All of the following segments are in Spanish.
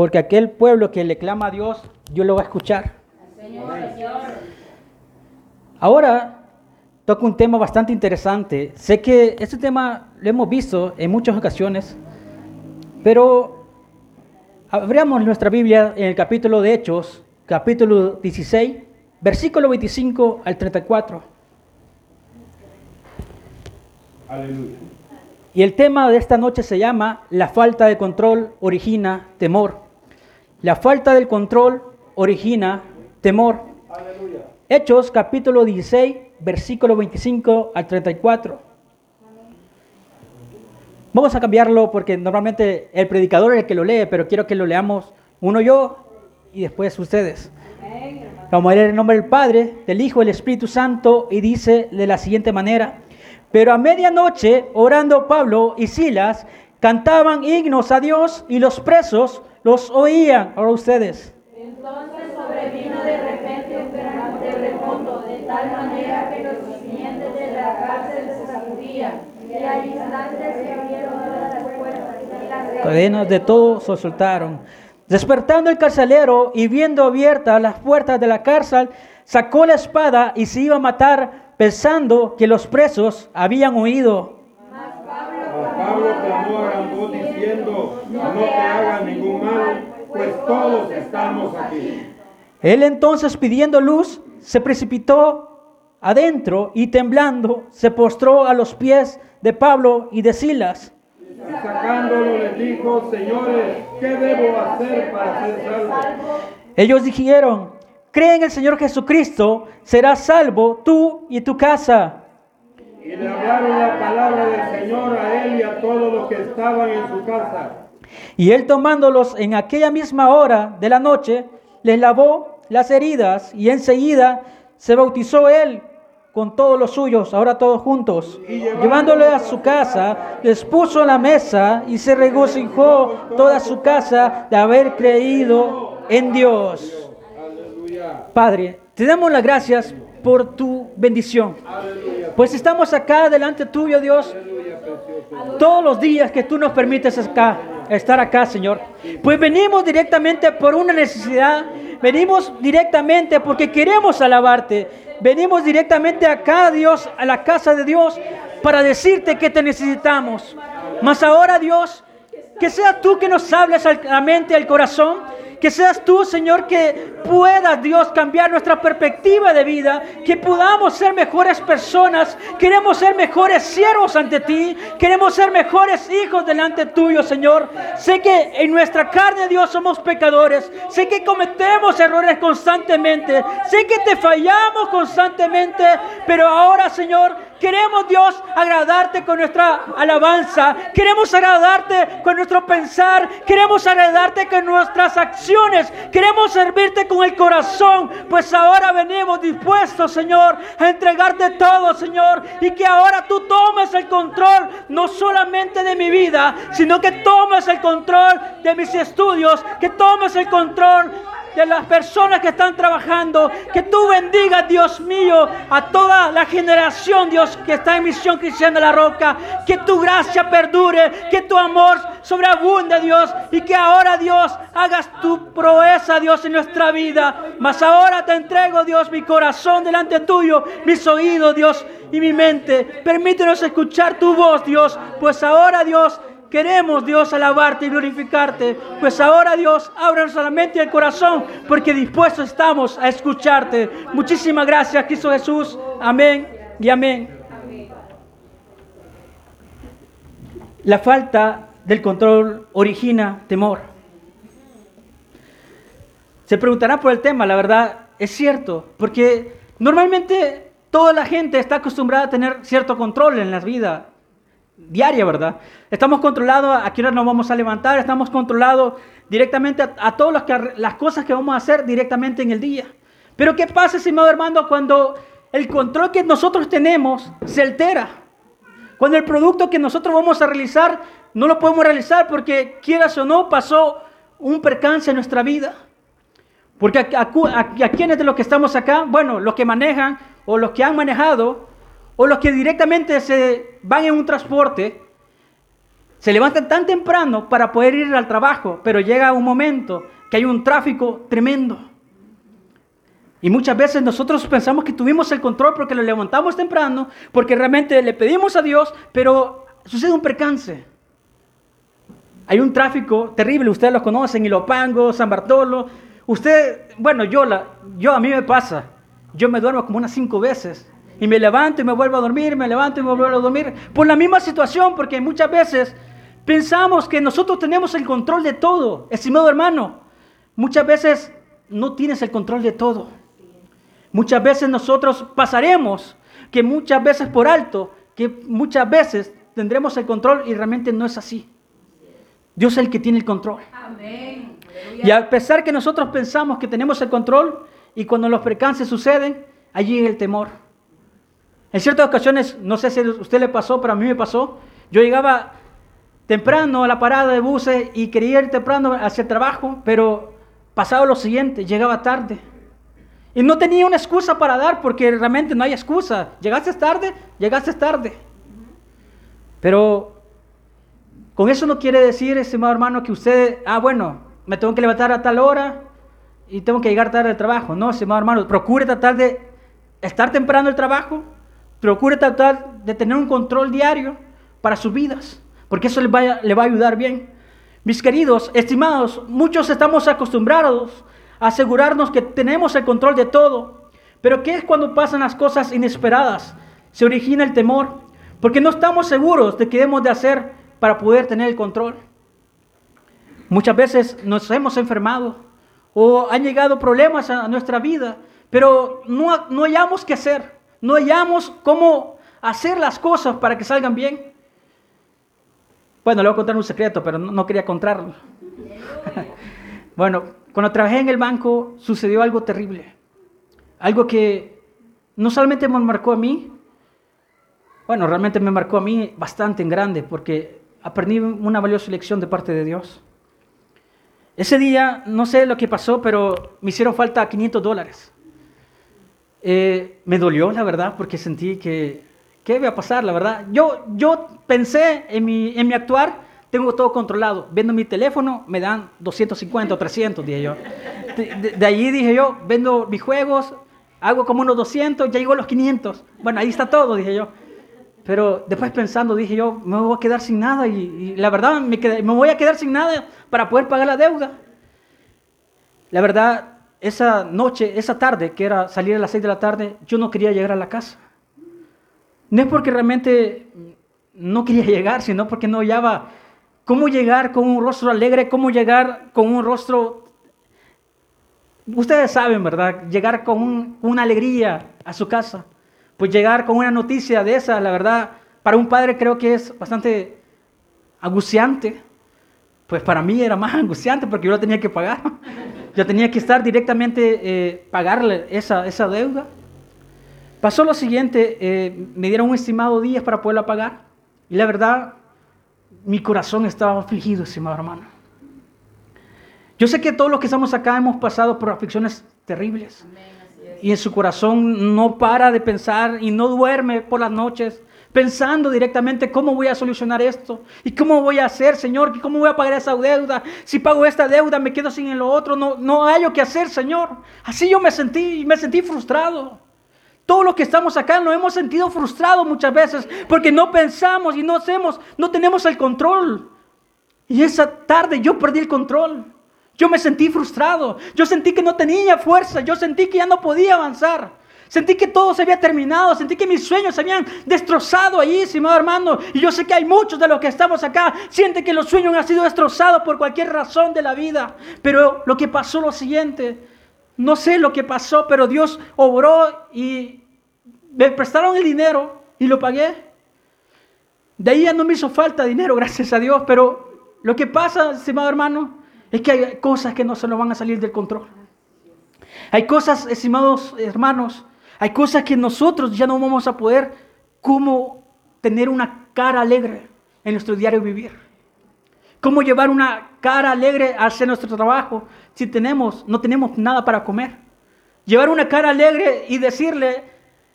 porque aquel pueblo que le clama a Dios, Dios lo va a escuchar. Ahora toco un tema bastante interesante. Sé que este tema lo hemos visto en muchas ocasiones, pero abramos nuestra Biblia en el capítulo de Hechos, capítulo 16, versículo 25 al 34. Aleluya. Y el tema de esta noche se llama La falta de control origina temor. La falta del control origina temor. Hechos capítulo 16, versículo 25 al 34. Vamos a cambiarlo porque normalmente el predicador es el que lo lee, pero quiero que lo leamos uno yo y después ustedes. Vamos a leer el nombre del Padre, del Hijo del Espíritu Santo y dice de la siguiente manera. Pero a medianoche, orando Pablo y Silas, cantaban himnos a Dios y los presos los oían. Ahora ustedes. Entonces sobrevino de repente un gran terremoto, de tal manera que los cimientos de la cárcel se sacudían, y al instante se abrieron las puertas y las. Cadenas de todo se soltaron. Despertando el carcelero y viendo abiertas las puertas de la cárcel, sacó la espada y se iba a matar, pensando que los presos habían huido. Mas Pablo clamó a gran voz diciendo, no te mal, pues todos estamos aquí. Él entonces pidiendo luz, se precipitó adentro y temblando se postró a los pies de Pablo y de Silas. Y sacándolo les dijo, señores, ¿qué debo hacer para ser salvo? Ellos dijeron, cree en el Señor Jesucristo, serás salvo tú y tu casa. Y le hablaron la palabra del Señor a él y a todos los que estaban en su casa. Y él tomándolos en aquella misma hora de la noche, les lavó las heridas y enseguida se bautizó él con todos los suyos, ahora todos juntos. Llevándole a su casa, les puso la mesa y se regocijó toda su casa de haber creído en Dios. Padre, te damos las gracias por tu bendición. Pues estamos acá delante tuyo, Dios, todos los días que tú nos permites acá, estar acá, Señor. Pues venimos directamente por una necesidad, venimos directamente porque queremos alabarte. Venimos directamente acá, Dios, a la casa de Dios, para decirte que te necesitamos. Mas ahora, Dios, que seas tú que nos hables a la mente, al corazón. Que seas tú, Señor, que puedas, Dios, cambiar nuestra perspectiva de vida, que podamos ser mejores personas, queremos ser mejores siervos ante ti, queremos ser mejores hijos delante tuyo, Señor. Sé que en nuestra carne, Dios, somos pecadores, sé que cometemos errores constantemente, sé que te fallamos constantemente, pero ahora, Señor, queremos, Dios, agradarte con nuestra alabanza, queremos agradarte con nuestro pensar, queremos agradarte con nuestras acciones, queremos servirte con el corazón, pues ahora venimos dispuestos, Señor, a entregarte todo, Señor, y que ahora tú tomes el control, no solamente de mi vida, sino que tomes el control de mis estudios, que tomes el control de las personas que están trabajando. Que tú bendigas, Dios mío, a toda la generación, Dios, que está en Misión Cristiana de la Roca. Que tu gracia perdure, que tu amor sobreabunde, Dios, y que ahora, Dios, hagas tu proeza, Dios, en nuestra vida. Mas ahora te entrego, Dios, mi corazón delante tuyo, mis oídos, Dios, y mi mente. Permítenos escuchar tu voz, Dios, pues ahora, Dios, Queremos, Dios, alabarte y glorificarte. Pues ahora, Dios, ábranos la mente y el corazón, porque dispuestos estamos a escucharte. Muchísimas gracias, Cristo Jesús. Amén y amén. La falta del control origina temor. Se preguntará por el tema, la verdad, es cierto, porque normalmente toda la gente está acostumbrada a tener cierto control en la vida diaria, ¿verdad? Estamos controlados a qué hora nos vamos a levantar, estamos controlados directamente a, a todas las, cosas que vamos a hacer directamente en el día. Pero ¿qué pasa, estimado hermano, cuando el control que nosotros tenemos se altera? Cuando el producto que nosotros vamos a realizar no lo podemos realizar porque quieras o no pasó un percance en nuestra vida. Porque a, a, a- a quiénes de los que estamos acá, bueno, los que manejan o los que han manejado o los que directamente se van en un transporte, se levantan tan temprano para poder ir al trabajo, pero llega un momento que hay un tráfico tremendo. Y muchas veces nosotros pensamos que tuvimos el control porque lo levantamos temprano, porque realmente le pedimos a Dios, pero sucede un percance. Hay un tráfico terrible, ustedes lo conocen, Ilopango, San Bartolo. Usted, bueno, yo, la, yo a mí me pasa, yo me duermo como unas cinco veces. Y me levanto y me vuelvo a dormir, me levanto y me vuelvo a dormir. Por la misma situación, porque muchas veces pensamos que nosotros tenemos el control de todo. Estimado hermano, muchas veces no tienes el control de todo. Muchas veces nosotros pasaremos, que muchas veces por alto, que muchas veces tendremos el control y realmente no es así. Dios es el que tiene el control. Y a pesar que nosotros pensamos que tenemos el control y cuando los percances suceden, allí es el temor. En ciertas ocasiones, no sé si a usted le pasó, pero a mí me pasó. Yo llegaba temprano a la parada de buses y quería ir temprano hacia el trabajo, pero pasaba lo siguiente, llegaba tarde. Y no tenía una excusa para dar porque realmente no hay excusa. Llegaste tarde, llegaste tarde. Pero con eso no quiere decir, estimado hermano, que usted, ah, bueno, me tengo que levantar a tal hora y tengo que llegar tarde al trabajo. No, estimado hermano, procure tratar de estar temprano el trabajo, procure tratar de tener un control diario para sus vidas, porque eso le va, a ayudar bien. Mis queridos, estimados, muchos estamos acostumbrados a asegurarnos que tenemos el control de todo, pero ¿qué es cuando pasan las cosas inesperadas? Se origina el temor, porque no estamos seguros de qué debemos de hacer para poder tener el control. Muchas veces nos hemos enfermado o han llegado problemas a nuestra vida, pero no, no hallamos qué hacer, no hallamos cómo hacer las cosas para que salgan bien. Bueno, le voy a contar un secreto, pero no, no quería contarlo. bueno, cuando trabajé en el banco sucedió algo terrible, algo que no solamente me marcó a mí, bueno, realmente me marcó a mí bastante en grande porque aprendí una valiosa lección de parte de Dios. Ese día, no sé lo que pasó, pero me hicieron falta 500 dólares. Eh, me dolió, la verdad, porque sentí que, ¿qué iba a pasar, la verdad? Yo, yo pensé en mi, en mi actuar, tengo todo controlado. Vendo mi teléfono, me dan 250 o 300, dije yo. De, de, allí dije yo, vendo mis juegos, hago como unos 200, ya llegó a los 500. Bueno, ahí está todo, dije yo. Pero después pensando, dije yo, me voy a quedar sin nada y, la verdad me, me voy a quedar sin nada para poder pagar la deuda. La verdad, esa noche, esa tarde, que era salir a las 6 de la tarde, yo no quería llegar a la casa. No es porque realmente no quería llegar, sino porque no hallaba cómo llegar con un rostro alegre, cómo llegar con un rostro... Ustedes saben, ¿verdad? Llegar con una alegría a su casa pues llegar con una noticia de esa, la verdad, para un padre creo que es bastante angustiante. Pues para mí era más angustiante porque yo lo tenía que pagar. Yo tenía que estar directamente, eh, pagarle esa, esa deuda. Pasó lo siguiente, eh, me dieron un estimado días para poderla pagar. Y la verdad, mi corazón estaba afligido, estimado hermano. Yo sé que todos los que estamos acá hemos pasado por aflicciones terribles. Amén y en su corazón no para de pensar y no duerme por las noches pensando directamente cómo voy a solucionar esto y cómo voy a hacer, Señor, cómo voy a pagar esa deuda. Si pago esta deuda, me quedo sin lo otro, no, no hay lo que hacer, Señor. Así yo me sentí, me sentí frustrado. Todos los que estamos acá nos hemos sentido frustrados muchas veces porque no pensamos y no hacemos, no tenemos el control. Y esa tarde yo perdí el control. Yo me sentí frustrado. Yo sentí que no tenía fuerza. Yo sentí que ya no podía avanzar. Sentí que todo se había terminado. Sentí que mis sueños se habían destrozado allí, estimado hermano. Y yo sé que hay muchos de los que estamos acá. Sienten que los sueños han sido destrozados por cualquier razón de la vida. Pero lo que pasó lo siguiente. No sé lo que pasó, pero Dios obró y me prestaron el dinero y lo pagué. De ahí ya no me hizo falta dinero, gracias a Dios. Pero lo que pasa, estimado hermano, es que hay cosas que no se nos van a salir del control. Hay cosas, estimados hermanos, hay cosas que nosotros ya no vamos a poder como tener una cara alegre en nuestro diario vivir. Cómo llevar una cara alegre hacia nuestro trabajo si tenemos, no tenemos nada para comer. Llevar una cara alegre y decirle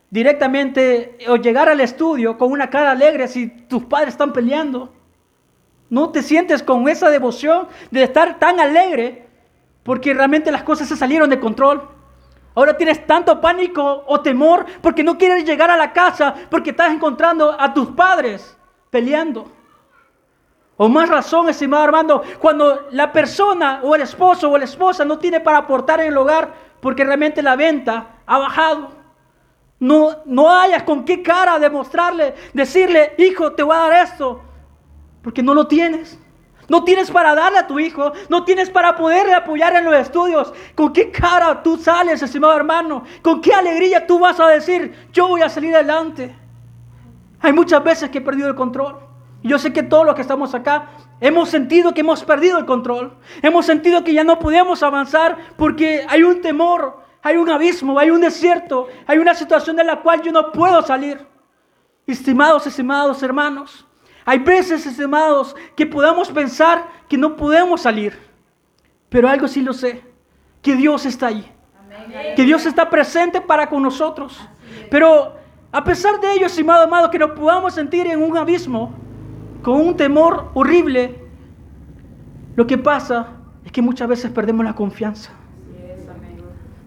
directamente o llegar al estudio con una cara alegre si tus padres están peleando. no te sientes con esa devoción de estar tan alegre porque realmente las cosas se salieron de control. Ahora tienes tanto pánico o temor porque no quieres llegar a la casa porque estás encontrando a tus padres peleando. O más razón, estimado Armando, cuando la persona o el esposo o la esposa no tiene para aportar en el hogar porque realmente la venta ha bajado. No, no hayas con qué cara demostrarle, decirle, hijo, te voy a dar esto, porque no lo tienes. No tienes para darle a tu hijo, no tienes para poderle apoyar en los estudios. ¿Con qué cara tú sales, estimado hermano? ¿Con qué alegría tú vas a decir, yo voy a salir adelante? Hay muchas veces que he perdido el control. Yo sé que todos los que estamos acá hemos sentido que hemos perdido el control. Hemos sentido que ya no podemos avanzar porque hay un temor, hay un abismo, hay un desierto, hay una situación de la cual yo no puedo salir. Estimados, estimados hermanos, hay veces, estimados, que podamos pensar que no podemos salir. Pero algo sí lo sé, que Dios está ahí. Que Dios está presente para con nosotros. Pero a pesar de ello, estimado amado, que nos podamos sentir en un abismo, con un temor horrible, lo que pasa es que muchas veces perdemos la confianza.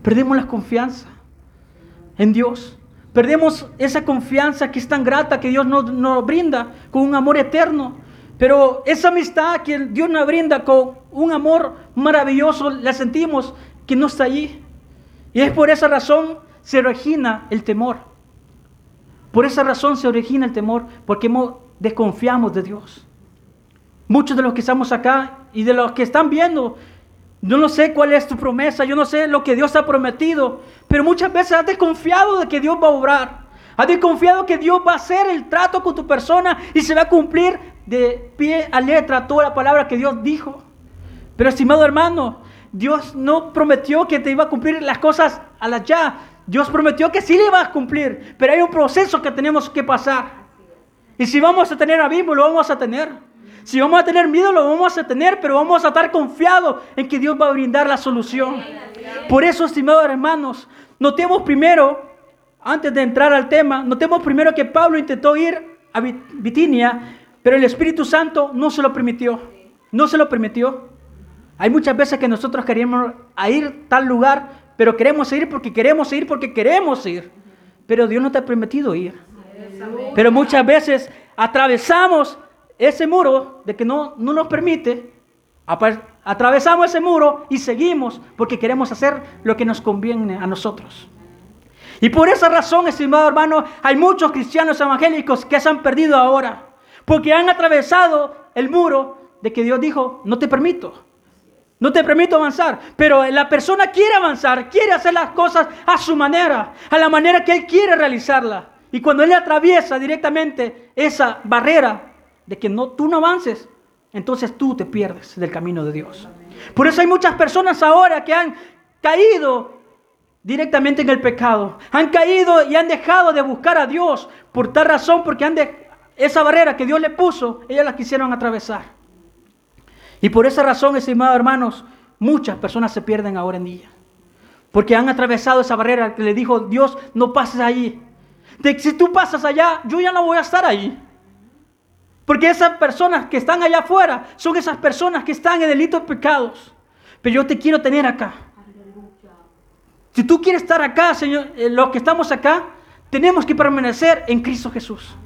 Perdemos la confianza en Dios. Perdemos esa confianza que es tan grata que Dios nos, brinda con un amor eterno. Pero esa amistad que Dios nos brinda con un amor maravilloso, la sentimos que no está allí. Y es por esa razón se origina el temor. Por esa razón se origina el temor, porque desconfiamos de Dios. Muchos de los que estamos acá y de los que están viendo yo no sé cuál es tu promesa, yo no sé lo que Dios ha prometido, pero muchas veces has desconfiado de que Dios va a obrar. Has desconfiado que Dios va a hacer el trato con tu persona y se va a cumplir de pie a letra toda la palabra que Dios dijo. Pero estimado hermano, Dios no prometió que te iba a cumplir las cosas a la ya. Dios prometió que sí le iba a cumplir, pero hay un proceso que tenemos que pasar. Y si vamos a tener abismo, lo vamos a tener. Si vamos a tener miedo, lo vamos a tener, pero vamos a estar confiados en que Dios va a brindar la solución. Por eso, estimados hermanos, notemos primero, antes de entrar al tema, notemos primero que Pablo intentó ir a Bitinia, pero el Espíritu Santo no se lo permitió. No se lo permitió. Hay muchas veces que nosotros queremos ir a tal lugar, pero queremos ir porque queremos ir porque queremos ir. Pero Dios no te ha permitido ir. Pero muchas veces atravesamos ese muro de que no, no nos permite, atravesamos ese muro y seguimos porque queremos hacer lo que nos conviene a nosotros. Y por esa razón, estimado hermano, hay muchos cristianos evangélicos que se han perdido ahora, porque han atravesado el muro de que Dios dijo, no te permito, no te permito avanzar, pero la persona quiere avanzar, quiere hacer las cosas a su manera, a la manera que él quiere realizarla. Y cuando él atraviesa directamente esa barrera, de que no, tú no avances, entonces tú te pierdes del camino de Dios. Por eso hay muchas personas ahora que han caído directamente en el pecado. Han caído y han dejado de buscar a Dios por tal razón, porque han de, esa barrera que Dios le puso, ellas la quisieron atravesar. Y por esa razón, estimados hermanos, muchas personas se pierden ahora en día. Porque han atravesado esa barrera que le dijo Dios, no pases allí. De, si tú pasas allá, yo ya no voy a estar ahí. Porque esas personas que están allá afuera son esas personas que están en delitos pecados. Pero yo te quiero tener acá. Si tú quieres estar acá, Señor, eh, los que estamos acá, tenemos que permanecer en Cristo Jesús.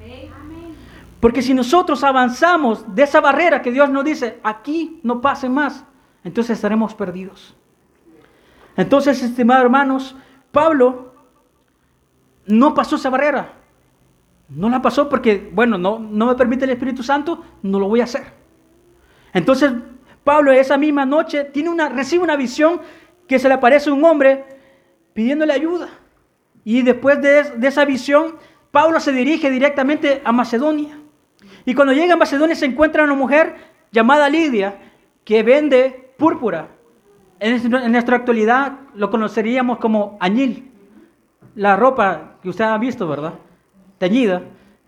Porque si nosotros avanzamos de esa barrera que Dios nos dice, aquí no pase más, entonces estaremos perdidos. Entonces, estimados hermanos, Pablo no pasó esa barrera. No la pasó porque, bueno, no, no me permite el Espíritu Santo, no lo voy a hacer. Entonces, Pablo esa misma noche tiene una, recibe una visión que se le aparece un hombre pidiéndole ayuda. Y después de, de esa visión, Pablo se dirige directamente a Macedonia. Y cuando llega a Macedonia se encuentra una mujer llamada Lidia que vende púrpura. En, nuestra actualidad lo conoceríamos como añil, la ropa que usted ha visto, ¿verdad? Teñida,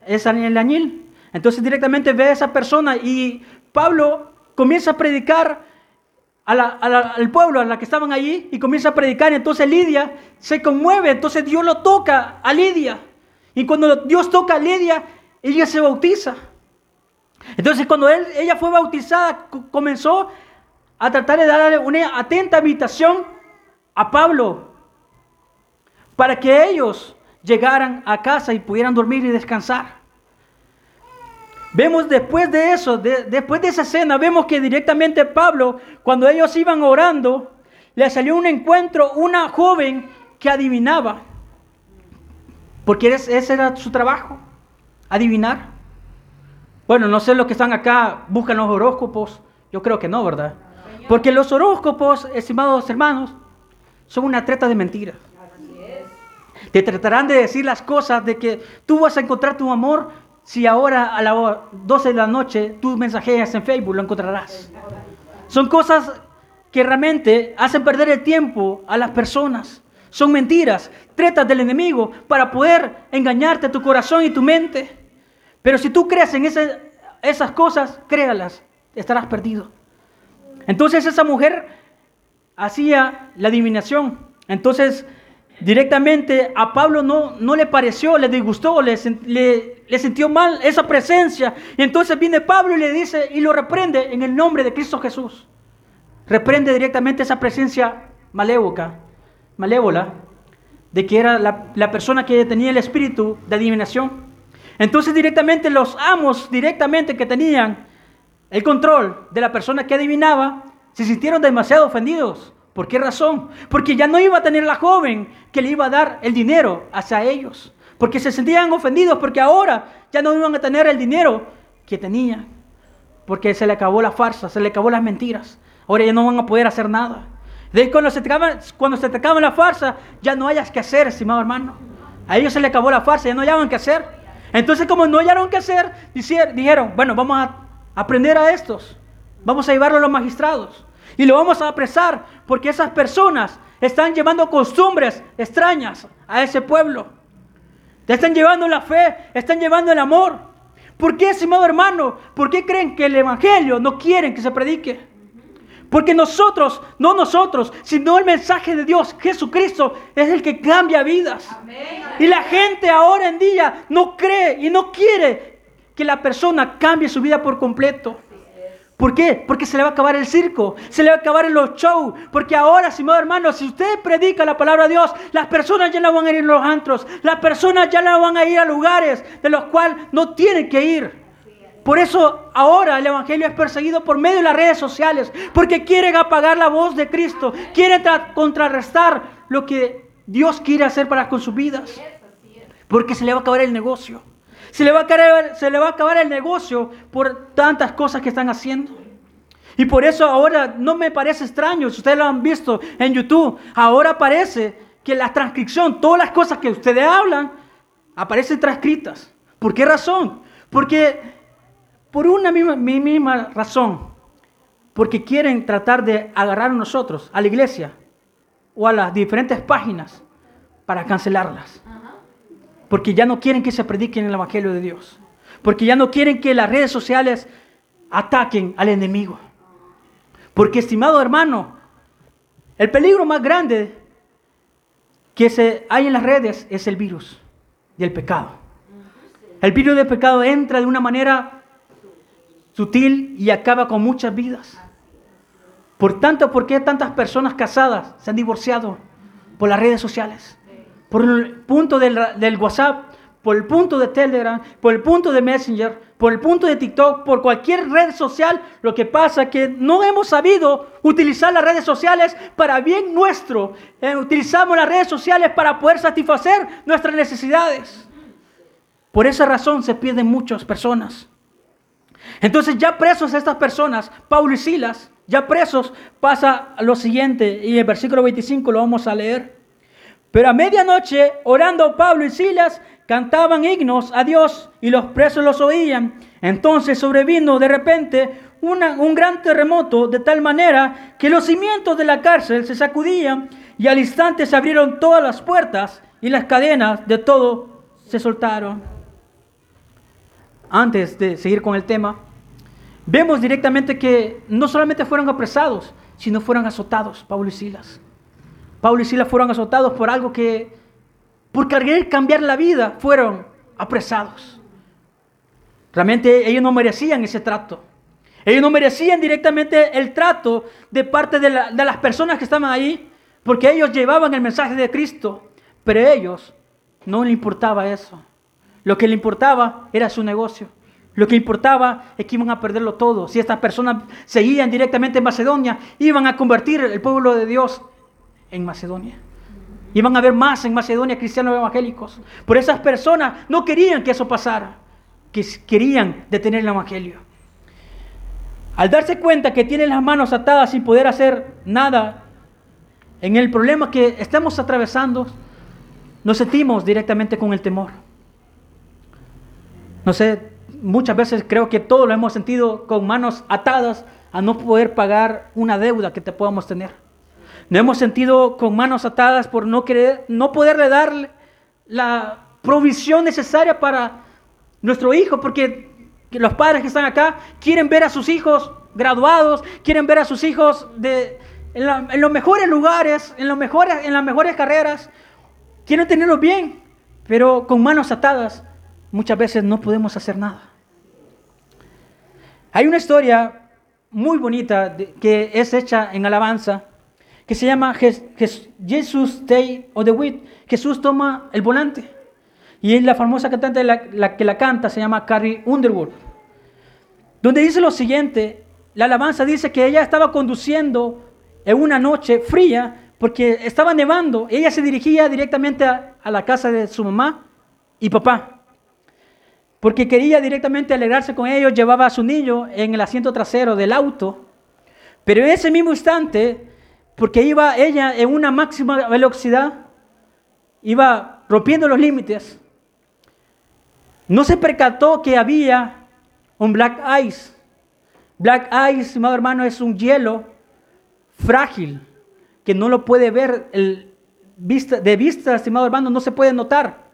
es el añil. Entonces directamente ve a esa persona y Pablo comienza a predicar al pueblo, a la que estaban allí, y comienza a predicar. Entonces Lidia se conmueve, entonces Dios lo toca a Lidia. Y cuando Dios toca a Lidia, ella se bautiza. Entonces cuando ella fue bautizada, co- comenzó a tratar de darle una atenta invitación a Pablo para que ellos llegaran a casa y pudieran dormir y descansar. Vemos después de eso, de- después de esa escena, vemos que directamente Pablo, cuando ellos iban orando, le salió un encuentro una joven que adivinaba. Porque ese era su trabajo, adivinar. Bueno, no sé los que están acá, buscan los horóscopos. Yo creo que no, ¿verdad? Porque los horóscopos, estimados hermanos, son una treta de mentiras. Te tratarán de decir las cosas de que tú vas a encontrar tu amor si ahora a las 12 de la noche tú mensajeas en Facebook, lo encontrarás. Son cosas que realmente hacen perder el tiempo a las personas. Son mentiras, tretas del enemigo para poder engañarte tu corazón y tu mente. Pero si tú crees en esas cosas, créalas, estarás perdido. Entonces esa mujer hacía la adivinación. Entonces directamente a Pablo no, no le pareció, le disgustó, le, le sintió mal esa presencia. Y entonces viene Pablo y le dice y lo reprende en el nombre de Cristo Jesús. Reprende directamente esa presencia malévoca, malévola, de que era la, la persona que tenía el espíritu de adivinación. Entonces directamente los amos, directamente que tenían el control de la persona que adivinaba, se sintieron demasiado ofendidos. ¿Por qué razón? Porque ya no iba a tener la joven que le iba a dar el dinero hacia ellos. Porque se sentían ofendidos porque ahora ya no iban a tener el dinero que tenían. Porque se le acabó la farsa, se le acabó las mentiras. Ahora ya no van a poder hacer nada. De cuando se te cuando se te la farsa, ya no hayas que hacer, estimado hermano. A ellos se le acabó la farsa, ya no hallaban que hacer. Entonces como no hallaron que hacer, dijeron, bueno, vamos a aprender a estos. Vamos a llevarlo a los magistrados. Y lo vamos a apresar porque esas personas están llevando costumbres extrañas a ese pueblo. Te están llevando la fe, están llevando el amor. ¿Por qué, estimado hermano? ¿Por qué creen que el Evangelio no quieren que se predique? Porque nosotros, no nosotros, sino el mensaje de Dios, Jesucristo, es el que cambia vidas. Y la gente ahora en día no cree y no quiere que la persona cambie su vida por completo. ¿Por qué? Porque se le va a acabar el circo, se le va a acabar los shows. Porque ahora, estimado hermano, si usted predica la palabra de Dios, las personas ya no van a ir a los antros, las personas ya no van a ir a lugares de los cuales no tienen que ir. Por eso ahora el Evangelio es perseguido por medio de las redes sociales, porque quieren apagar la voz de Cristo, quieren tra- contrarrestar lo que Dios quiere hacer para con sus vidas, porque se le va a acabar el negocio. Se le, va a acabar, el negocio por tantas cosas que están haciendo. Y por eso ahora no me parece extraño, si ustedes lo han visto en YouTube, ahora parece que la transcripción, todas las cosas que ustedes hablan, aparecen transcritas. ¿Por qué razón? Porque por una misma, mi- misma razón, porque quieren tratar de agarrar a nosotros, a la iglesia o a las diferentes páginas para cancelarlas. Porque ya no quieren que se predique el Evangelio de Dios. Porque ya no quieren que las redes sociales ataquen al enemigo. Porque, estimado hermano, el peligro más grande que se hay en las redes es el virus del pecado. El virus del pecado entra de una manera sutil y acaba con muchas vidas. Por tanto, ¿por qué tantas personas casadas se han divorciado por las redes sociales? Por el punto del, WhatsApp, por el punto de Telegram, por el punto de Messenger, por el punto de TikTok, por cualquier red social. Lo que pasa es que no hemos sabido utilizar las redes sociales para bien nuestro. Eh, utilizamos las redes sociales para poder satisfacer nuestras necesidades. Por esa razón se pierden muchas personas. Entonces ya presos estas personas, Pablo y Silas, ya presos, pasa lo siguiente, y el versículo 25 lo vamos a leer. Pero a medianoche, orando Pablo y Silas, cantaban himnos a Dios y los presos los oían. Entonces sobrevino de repente un gran terremoto de tal manera que los cimientos de la cárcel se sacudían y al instante se abrieron todas las puertas y las cadenas de todo se soltaron antes de seguir con el tema, vemos directamente que no solamente fueron apresados, sino fueron azotados, Pablo y Silas. Pablo y Silas fueron azotados por algo que, por querer cambiar la vida, fueron apresados. Realmente ellos no merecían ese trato. Ellos no merecían directamente el trato de parte de, la- de las personas que estaban ahí, porque ellos llevaban el mensaje de Cristo, pero a ellos no le importaba eso. Lo que le importaba era su negocio. Lo que importaba es que iban a perderlo todo. Si estas personas seguían directamente en Macedonia, iban a convertir el pueblo de Dios en Macedonia. Iban a haber más en Macedonia cristianos evangélicos. Por esas personas no querían que eso pasara, que querían detener el evangelio. Al darse cuenta que tienen las manos atadas sin poder hacer nada en el problema que estamos atravesando, nos sentimos directamente con el temor. No sé, muchas veces creo que todos lo hemos sentido con manos atadas a no poder pagar una deuda que te podamos tener. Nos hemos sentido con manos atadas por no querer, no poderle darle la provisión necesaria para nuestro hijo, porque los padres que están acá quieren ver a sus hijos graduados, quieren ver a sus hijos de, en, los mejores lugares, en, los mejores, en las mejores carreras, quieren tenerlos bien, pero con manos atadas muchas veces no podemos hacer nada. Hay una historia muy bonita que es hecha en alabanza que se llama Jes- Jes- Jesus Day of the Week. Jesús toma el volante. Y es la famosa cantante la, la que la canta se llama Carrie Underwood. Donde dice lo siguiente, la alabanza dice que ella estaba conduciendo en una noche fría porque estaba nevando. Ella se dirigía directamente a, a la casa de su mamá y papá. Porque quería directamente alegrarse con ellos, llevaba a su niño en el asiento trasero del auto. Pero en ese mismo instante, porque iba ella en una máxima velocidad, iba rompiendo los límites, no se percató que había un black ice. Black ice, estimado hermano, es un hielo frágil que no lo puede ver de vista, estimado hermano, no se puede notar.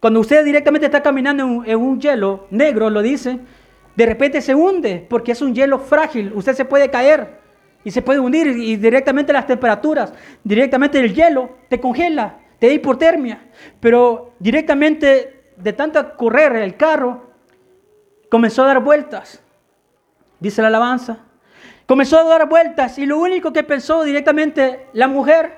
Cuando usted directamente está caminando en en un hielo negro, lo dice, de repente se hunde porque es un hielo frágil. Usted se puede caer y se puede hundir y directamente las temperaturas, directamente el hielo te congela, te da hipotermia. Pero directamente de tanta correr el carro, comenzó a dar vueltas, dice la alabanza. Comenzó a dar vueltas y lo único que pensó directamente la mujer,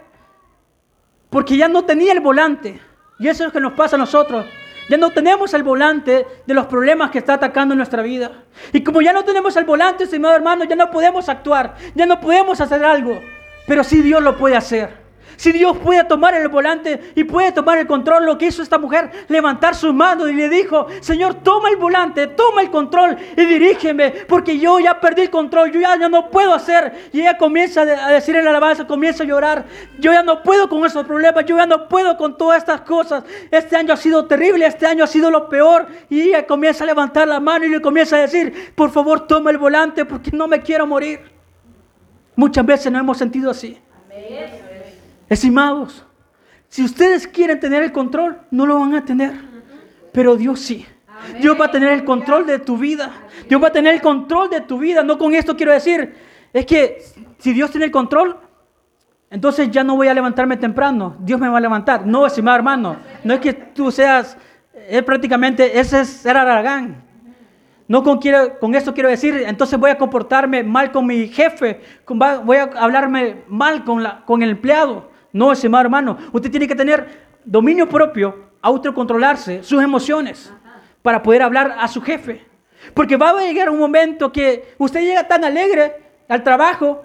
porque ya no tenía el volante. Y eso es lo que nos pasa a nosotros. Ya no tenemos el volante de los problemas que está atacando nuestra vida. Y como ya no tenemos el volante, estimado hermano, ya no podemos actuar, ya no podemos hacer algo. Pero sí Dios lo puede hacer. Si Dios puede tomar el volante y puede tomar el control, lo que hizo esta mujer, levantar sus manos y le dijo, Señor, toma el volante, toma el control y dirígeme, porque yo ya perdí el control, yo ya, no puedo hacer. Y ella comienza a decir en la alabanza, comienza a llorar, yo ya no puedo con esos problemas, yo ya no puedo con todas estas cosas. Este año ha sido terrible, este año ha sido lo peor. Y ella comienza a levantar la mano y le comienza a decir, por favor, toma el volante porque no me quiero morir. Muchas veces nos hemos sentido así. Estimados, si ustedes quieren tener el control, no lo van a tener. Pero Dios sí. Dios va a tener el control de tu vida. Dios va a tener el control de tu vida. No con esto quiero decir, es que si Dios tiene el control, entonces ya no voy a levantarme temprano. Dios me va a levantar. No, estimado hermano, no es que tú seas, prácticamente, ese es ser aragán. No con, quiero, con esto quiero decir, entonces voy a comportarme mal con mi jefe, voy a hablarme mal con, con el empleado. No, estimado hermano, usted tiene que tener dominio propio, autocontrolarse sus emociones para poder hablar a su jefe. Porque va a llegar un momento que usted llega tan alegre al trabajo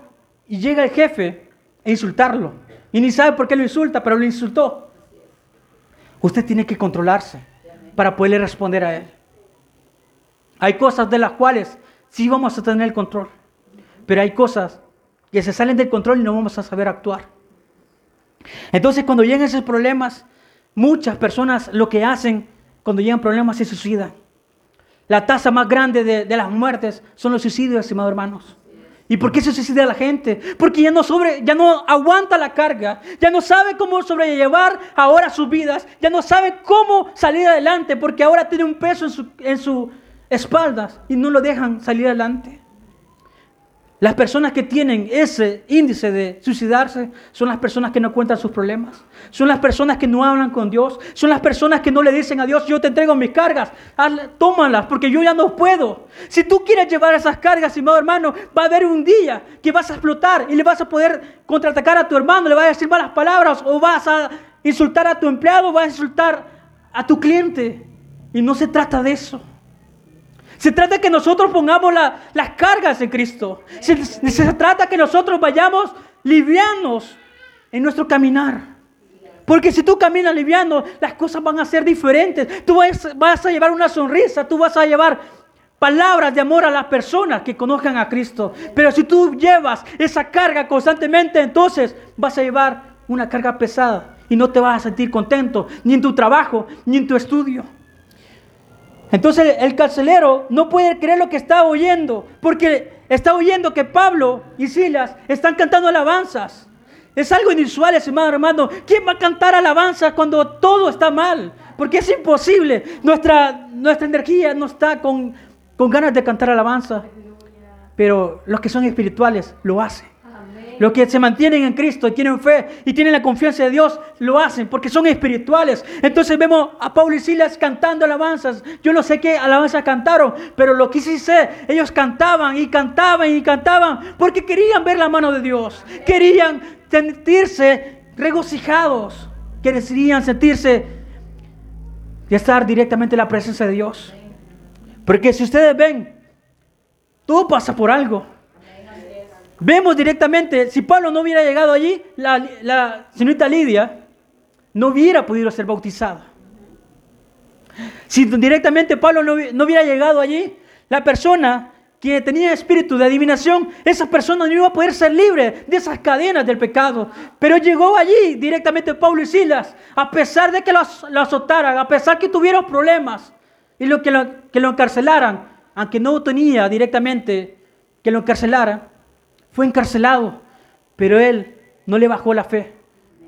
y llega el jefe a insultarlo. Y ni sabe por qué lo insulta, pero lo insultó. Usted tiene que controlarse para poderle responder a él. Hay cosas de las cuales sí vamos a tener el control, pero hay cosas que se salen del control y no vamos a saber actuar. Entonces cuando llegan esos problemas, muchas personas lo que hacen cuando llegan problemas se suicidan. La tasa más grande de, las muertes son los suicidios, estimados hermanos. ¿Y por qué se suicida la gente? Porque ya no, sobre, ya no aguanta la carga, ya no sabe cómo sobrellevar ahora sus vidas, ya no sabe cómo salir adelante, porque ahora tiene un peso en su, en su espaldas y no lo dejan salir adelante. Las personas que tienen ese índice de suicidarse son las personas que no cuentan sus problemas. Son las personas que no hablan con Dios. Son las personas que no le dicen a Dios, yo te entrego mis cargas. Tómalas porque yo ya no puedo. Si tú quieres llevar esas cargas, hermano, va a haber un día que vas a explotar y le vas a poder contraatacar a tu hermano, le vas a decir malas palabras o vas a insultar a tu empleado, vas a insultar a tu cliente. Y no se trata de eso. Se trata que nosotros pongamos la- las cargas en Cristo. Se, se trata que nosotros vayamos livianos en nuestro caminar. Porque si tú caminas liviano, las cosas van a ser diferentes. Tú vas, vas a llevar una sonrisa, tú vas a llevar palabras de amor a las personas que conozcan a Cristo. Pero si tú llevas esa carga constantemente, entonces vas a llevar una carga pesada y no te vas a sentir contento, ni en tu trabajo, ni en tu estudio. Entonces el carcelero no puede creer lo que está oyendo, porque está oyendo que Pablo y Silas están cantando alabanzas. Es algo inusual, estimado hermano. ¿Quién va a cantar alabanzas cuando todo está mal? Porque es imposible. Nuestra, nuestra energía no está con, con ganas de cantar alabanza. Pero los que son espirituales lo hacen. Los que se mantienen en Cristo y tienen fe y tienen la confianza de Dios, lo hacen porque son espirituales. Entonces vemos a Pablo y Silas cantando alabanzas. Yo no sé qué alabanzas cantaron, pero lo que sí sé, ellos cantaban y cantaban y cantaban porque querían ver la mano de Dios. Querían sentirse regocijados. Querían sentirse y estar directamente en la presencia de Dios. Porque si ustedes ven, todo pasa por algo. Vemos directamente, si Pablo no hubiera llegado allí, la, la señorita Lidia no hubiera podido ser bautizada. Si directamente Pablo no, no hubiera llegado allí, la persona que tenía espíritu de adivinación, esa persona no iba a poder ser libre de esas cadenas del pecado. Pero llegó allí directamente Pablo y Silas, a pesar de que lo azotaran, a pesar que tuvieron problemas y lo, que, lo, que lo encarcelaran, aunque no tenía directamente que lo encarcelaran, fue encarcelado, pero él no le bajó la fe,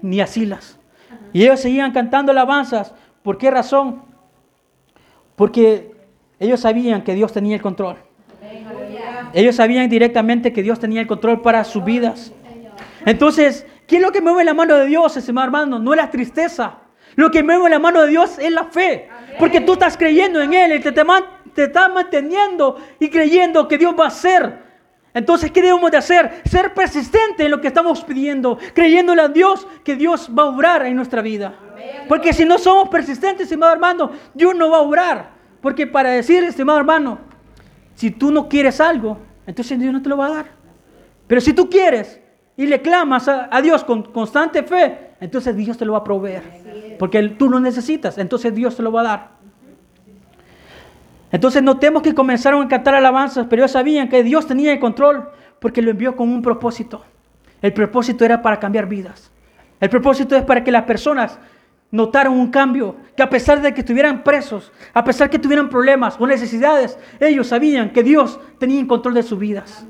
ni a Silas. Y ellos seguían cantando alabanzas. ¿Por qué razón? Porque ellos sabían que Dios tenía el control. Ellos sabían directamente que Dios tenía el control para sus vidas. Entonces, ¿qué es lo que mueve la mano de Dios, hermano? No es la tristeza. Lo que mueve la mano de Dios es la fe. Porque tú estás creyendo en Él y te, te estás manteniendo y creyendo que Dios va a hacer. Entonces, ¿qué debemos de hacer? Ser persistente en lo que estamos pidiendo, creyéndole a Dios que Dios va a obrar en nuestra vida. Porque si no somos persistentes, estimado hermano, Dios no va a obrar. Porque para decir, estimado hermano, si tú no quieres algo, entonces Dios no te lo va a dar. Pero si tú quieres y le clamas a, a Dios con constante fe, entonces Dios te lo va a proveer. Porque tú lo necesitas, entonces Dios te lo va a dar. Entonces notemos que comenzaron a cantar alabanzas, pero ellos sabían que Dios tenía el control porque lo envió con un propósito. El propósito era para cambiar vidas. El propósito es para que las personas notaran un cambio, que a pesar de que estuvieran presos, a pesar que tuvieran problemas o necesidades, ellos sabían que Dios tenía el control de sus vidas.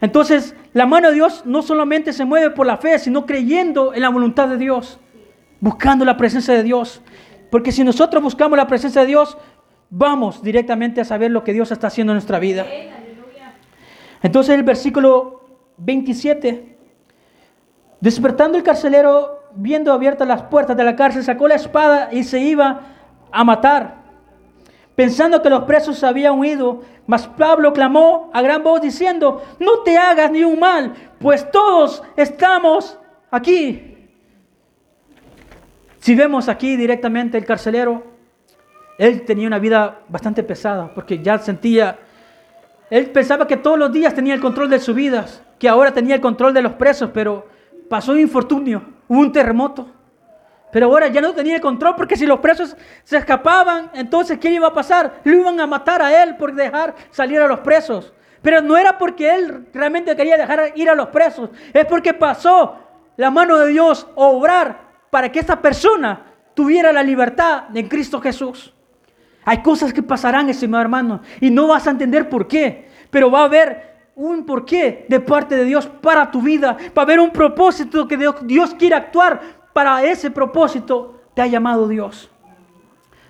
Entonces, la mano de Dios no solamente se mueve por la fe, sino creyendo en la voluntad de Dios, buscando la presencia de Dios. Porque si nosotros buscamos la presencia de Dios, vamos directamente a saber lo que Dios está haciendo en nuestra vida. Entonces el versículo 27, despertando el carcelero, viendo abiertas las puertas de la cárcel, sacó la espada y se iba a matar, pensando que los presos habían huido. Mas Pablo clamó a gran voz diciendo, no te hagas ni un mal, pues todos estamos aquí. Si vemos aquí directamente el carcelero, él tenía una vida bastante pesada porque ya sentía, él pensaba que todos los días tenía el control de sus vidas, que ahora tenía el control de los presos, pero pasó un infortunio, hubo un terremoto. Pero ahora ya no tenía el control porque si los presos se escapaban, entonces ¿qué iba a pasar? Lo iban a matar a él por dejar salir a los presos. Pero no era porque él realmente quería dejar ir a los presos, es porque pasó la mano de Dios a obrar para que esta persona tuviera la libertad en Cristo Jesús. Hay cosas que pasarán, estimado hermano, y no vas a entender por qué, pero va a haber un porqué de parte de Dios para tu vida, va a haber un propósito que Dios, quiere actuar para ese propósito te ha llamado Dios,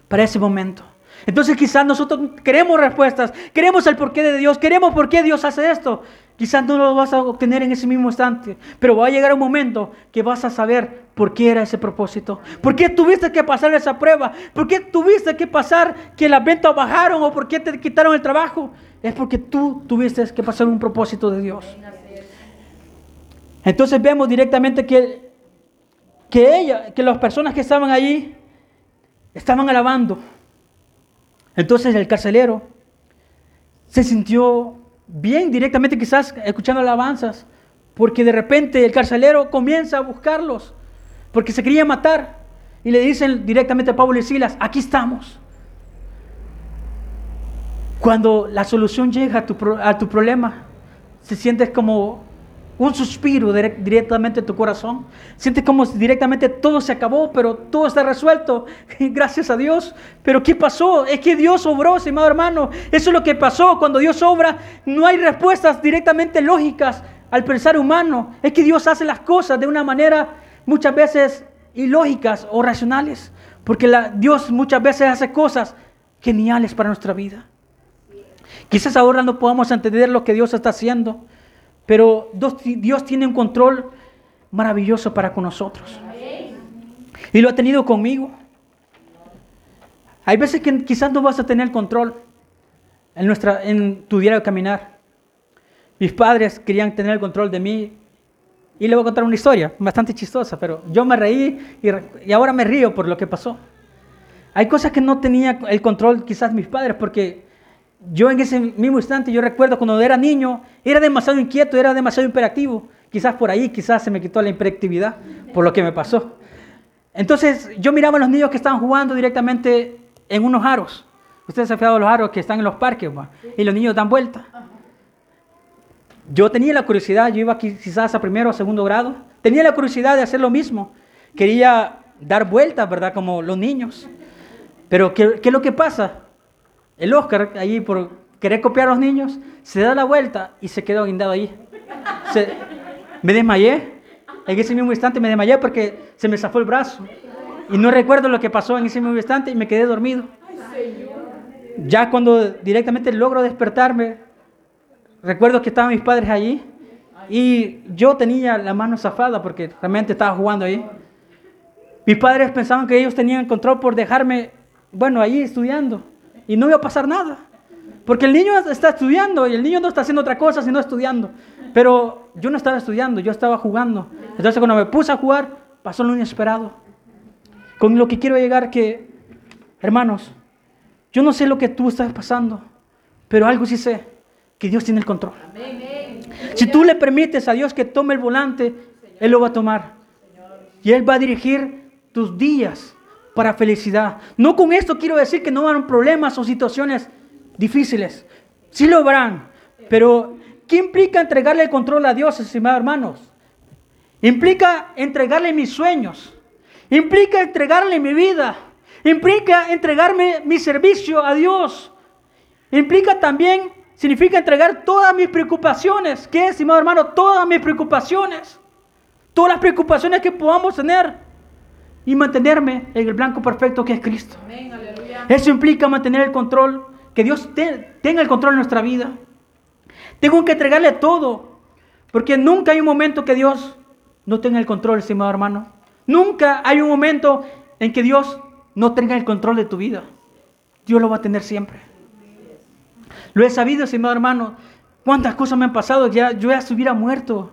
para ese momento. Entonces quizás nosotros queremos respuestas, queremos el porqué de Dios, queremos por qué Dios hace esto. Quizás no lo vas a obtener en ese mismo instante, pero va a llegar un momento que vas a saber por qué era ese propósito. ¿Por qué tuviste que pasar esa prueba? ¿Por qué tuviste que pasar que las ventas bajaron o por qué te quitaron el trabajo? Es porque tú tuviste que pasar un propósito de Dios. Entonces vemos directamente que, que ella, que las personas que estaban allí estaban alabando. Entonces el carcelero se sintió bien directamente quizás escuchando alabanzas, porque de repente el carcelero comienza a buscarlos, porque se quería matar. Y le dicen directamente a Pablo y Silas, aquí estamos. Cuando la solución llega a tu, a tu problema, se sientes como un suspiro directamente en tu corazón. Sientes como directamente todo se acabó, pero todo está resuelto. Gracias a Dios. Pero ¿qué pasó? Es que Dios obró, estimado hermano. Eso es lo que pasó. Cuando Dios obra, no hay respuestas directamente lógicas al pensar humano. Es que Dios hace las cosas de una manera muchas veces ilógicas o racionales. Porque Dios muchas veces hace cosas geniales para nuestra vida. Quizás ahora no podamos entender lo que Dios está haciendo. Pero Dios tiene un control maravilloso para con nosotros. Y lo ha tenido conmigo. Hay veces que quizás no vas a tener control en, nuestra, en tu diario de caminar. Mis padres querían tener el control de mí. Y le voy a contar una historia bastante chistosa, pero yo me reí y, y ahora me río por lo que pasó. Hay cosas que no tenía el control quizás mis padres porque yo en ese mismo instante, yo recuerdo cuando era niño, era demasiado inquieto, era demasiado imperativo. Quizás por ahí, quizás se me quitó la imperactividad por lo que me pasó. Entonces yo miraba a los niños que estaban jugando directamente en unos aros. Ustedes se han fijado de los aros que están en los parques y los niños dan vuelta. Yo tenía la curiosidad, yo iba quizás a primero o segundo grado, tenía la curiosidad de hacer lo mismo. Quería dar vueltas, ¿verdad? Como los niños. Pero ¿qué, qué es lo que pasa? El Oscar, allí por querer copiar a los niños, se da la vuelta y se quedó guindado allí. me desmayé. En ese mismo instante me desmayé porque se me zafó el brazo. Y no recuerdo lo que pasó en ese mismo instante y me quedé dormido. Ya cuando directamente logro despertarme, recuerdo que estaban mis padres allí y yo tenía la mano zafada porque realmente estaba jugando ahí. Mis padres pensaban que ellos tenían control por dejarme, bueno, ahí estudiando y no iba a pasar nada. Porque el niño está estudiando y el niño no está haciendo otra cosa sino estudiando. Pero yo no estaba estudiando, yo estaba jugando. Entonces cuando me puse a jugar, pasó lo inesperado. Con lo que quiero llegar que, hermanos, yo no sé lo que tú estás pasando, pero algo sí sé, que Dios tiene el control. Si tú le permites a Dios que tome el volante, Él lo va a tomar. Y Él va a dirigir tus días para felicidad. No con esto quiero decir que no habrán problemas o situaciones difíciles. Sí lo habrán. Pero, ¿qué implica entregarle el control a Dios, estimados hermanos? Implica entregarle mis sueños. Implica entregarle mi vida. Implica entregarme mi servicio a Dios. Implica también, significa entregar todas mis preocupaciones. ¿Qué, estimado hermano? Todas mis preocupaciones. Todas las preocupaciones que podamos tener y mantenerme en el blanco perfecto que es Cristo. Eso implica mantener el control, que Dios tenga el control en nuestra vida. Tengo que entregarle todo, porque nunca hay un momento que Dios no tenga el control, estimado hermano. Nunca hay un momento en que Dios no tenga el control de tu vida. Dios lo va a tener siempre. Lo he sabido, estimado hermano. Cuántas cosas me han pasado, ya yo ya estuviera muerto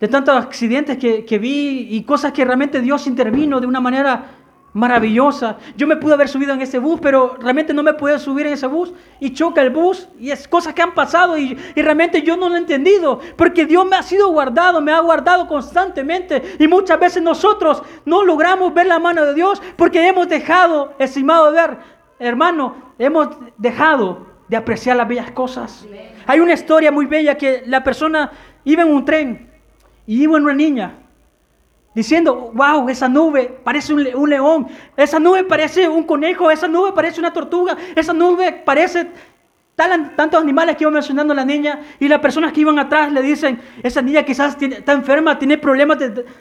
de tantos accidentes que, vi y cosas que realmente Dios intervino de una manera maravillosa. Yo me pude haber subido en ese bus, pero realmente no me pude subir en ese bus y choca el bus y es cosas que han pasado y, y, realmente yo no lo he entendido, porque Dios me ha sido guardado, me ha guardado constantemente y muchas veces nosotros no logramos ver la mano de Dios porque hemos dejado, estimado ver, hermano, hemos dejado de apreciar las bellas cosas. Hay una historia muy bella que la persona iba en un tren y iba una niña diciendo, wow, esa nube parece un, león, esa nube parece un conejo, esa nube parece una tortuga, esa nube parece tantos animales que iba mencionando la niña y las personas que iban atrás le dicen, esa niña quizás está enferma, tiene problemas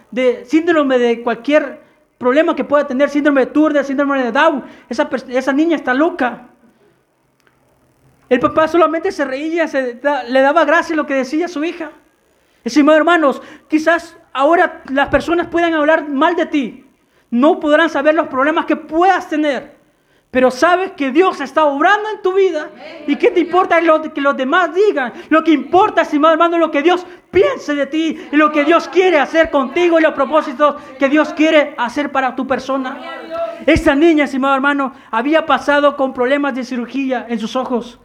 de, síndrome de cualquier problema que pueda tener, síndrome de Turner, síndrome de Down, esa, esa niña está loca. El papá solamente se reía, se le daba gracia lo que decía su hija. Estimados hermanos, quizás ahora las personas puedan hablar mal de ti. No podrán saber los problemas que puedas tener. Pero sabes que Dios está obrando en tu vida. ¿Y qué te importa lo que los demás digan? Lo que importa, estimado hermano, es lo que Dios piense de ti. Y lo que Dios quiere hacer contigo y los propósitos que Dios quiere hacer para tu persona. Esa niña, estimado hermano, había pasado con problemas de cirugía en sus ojos.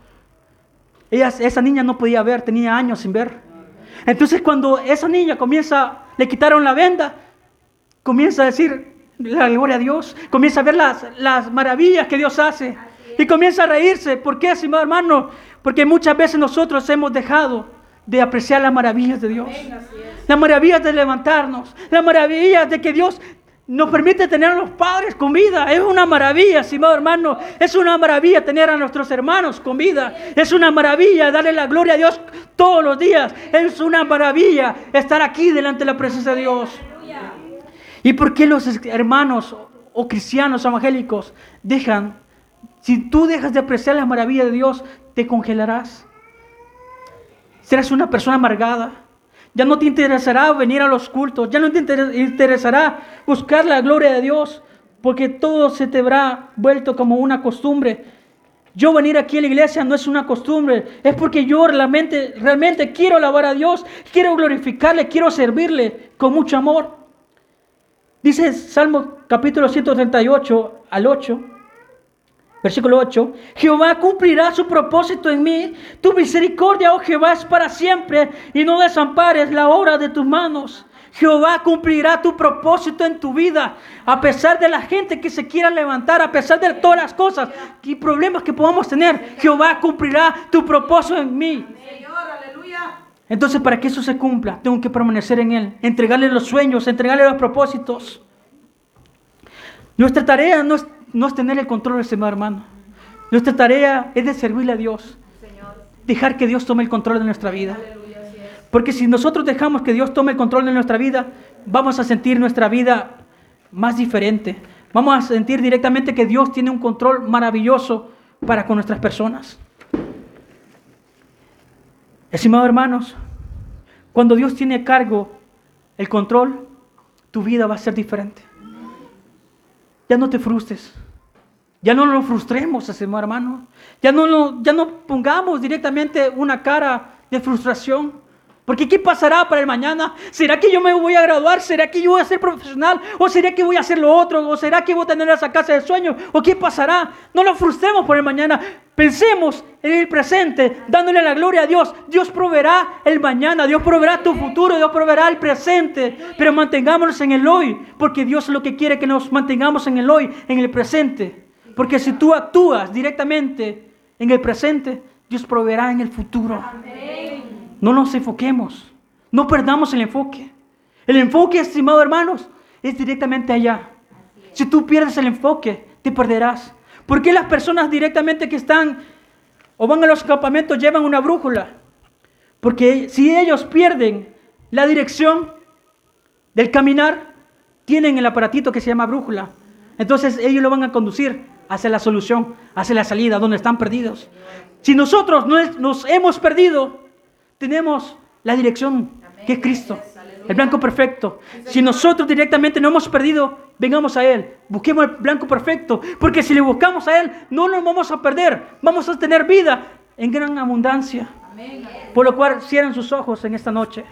Ella, esa niña no podía ver, tenía años sin ver. Entonces cuando esa niña comienza, le quitaron la venda, comienza a decir la gloria a Dios, comienza a ver las, las maravillas que Dios hace y comienza a reírse. ¿Por qué, estimado hermano? Porque muchas veces nosotros hemos dejado de apreciar las maravillas de Dios. Las maravillas de levantarnos, las maravillas de que Dios nos permite tener a los padres con vida. Es una maravilla, estimado hermano. Es una maravilla tener a nuestros hermanos con vida. Es una maravilla darle la gloria a Dios todos los días. Es una maravilla estar aquí delante de la presencia de Dios. ¿Y por qué los hermanos o cristianos evangélicos dejan? Si tú dejas de apreciar las maravillas de Dios, te congelarás. Serás una persona amargada. Ya no te interesará venir a los cultos. Ya no te inter- interesará buscar la gloria de Dios. Porque todo se te habrá vuelto como una costumbre. Yo venir aquí a la iglesia no es una costumbre. Es porque yo realmente, realmente quiero alabar a Dios. Quiero glorificarle. Quiero servirle con mucho amor. Dice Salmo capítulo 138 al 8, versículo 8, Jehová cumplirá su propósito en mí, tu misericordia, oh Jehová, es para siempre, y no desampares la obra de tus manos. Jehová cumplirá tu propósito en tu vida, a pesar de la gente que se quiera levantar, a pesar de todas las cosas y problemas que podamos tener. Jehová cumplirá tu propósito en mí. Entonces, para que eso se cumpla, tengo que permanecer en Él, entregarle los sueños, entregarle los propósitos. Nuestra tarea no es, no es tener el control, hermano. Nuestra tarea es de servirle a Dios, dejar que Dios tome el control de nuestra vida. Porque si nosotros dejamos que Dios tome el control de nuestra vida, vamos a sentir nuestra vida más diferente. Vamos a sentir directamente que Dios tiene un control maravilloso para con nuestras personas. Estimados hermanos, cuando Dios tiene a cargo el control, tu vida va a ser diferente. Ya no te frustres. Ya no nos frustremos, hermano. Ya no, lo- ya no pongamos directamente una cara de frustración. Porque ¿qué pasará para el mañana? ¿Será que yo me voy a graduar? ¿Será que yo voy a ser profesional? ¿O será que voy a hacer lo otro? ¿O será que voy a tener esa casa de sueño? ¿O qué pasará? No nos frustremos por el mañana. Pensemos en el presente, dándole la gloria a Dios. Dios proveerá el mañana, Dios proveerá tu futuro, Dios proveerá el presente. Pero mantengámonos en el hoy, porque Dios es lo que quiere que nos mantengamos en el hoy, en el presente. Porque si tú actúas directamente en el presente, Dios proveerá en el futuro. No nos enfoquemos, no perdamos el enfoque. El enfoque, estimados hermanos, es directamente allá. Si tú pierdes el enfoque, te perderás. ¿Por qué las personas directamente que están o van a los campamentos llevan una brújula? Porque si ellos pierden la dirección del caminar, tienen el aparatito que se llama brújula. Entonces ellos lo van a conducir hacia la solución, hacia la salida, donde están perdidos. Si nosotros nos hemos perdido, tenemos la dirección que es Cristo, el blanco perfecto. Si nosotros directamente no hemos perdido, vengamos a Él, busquemos el blanco perfecto, porque si le buscamos a Él, no nos vamos a perder, vamos a tener vida en gran abundancia. Por lo cual cierren sus ojos en esta noche.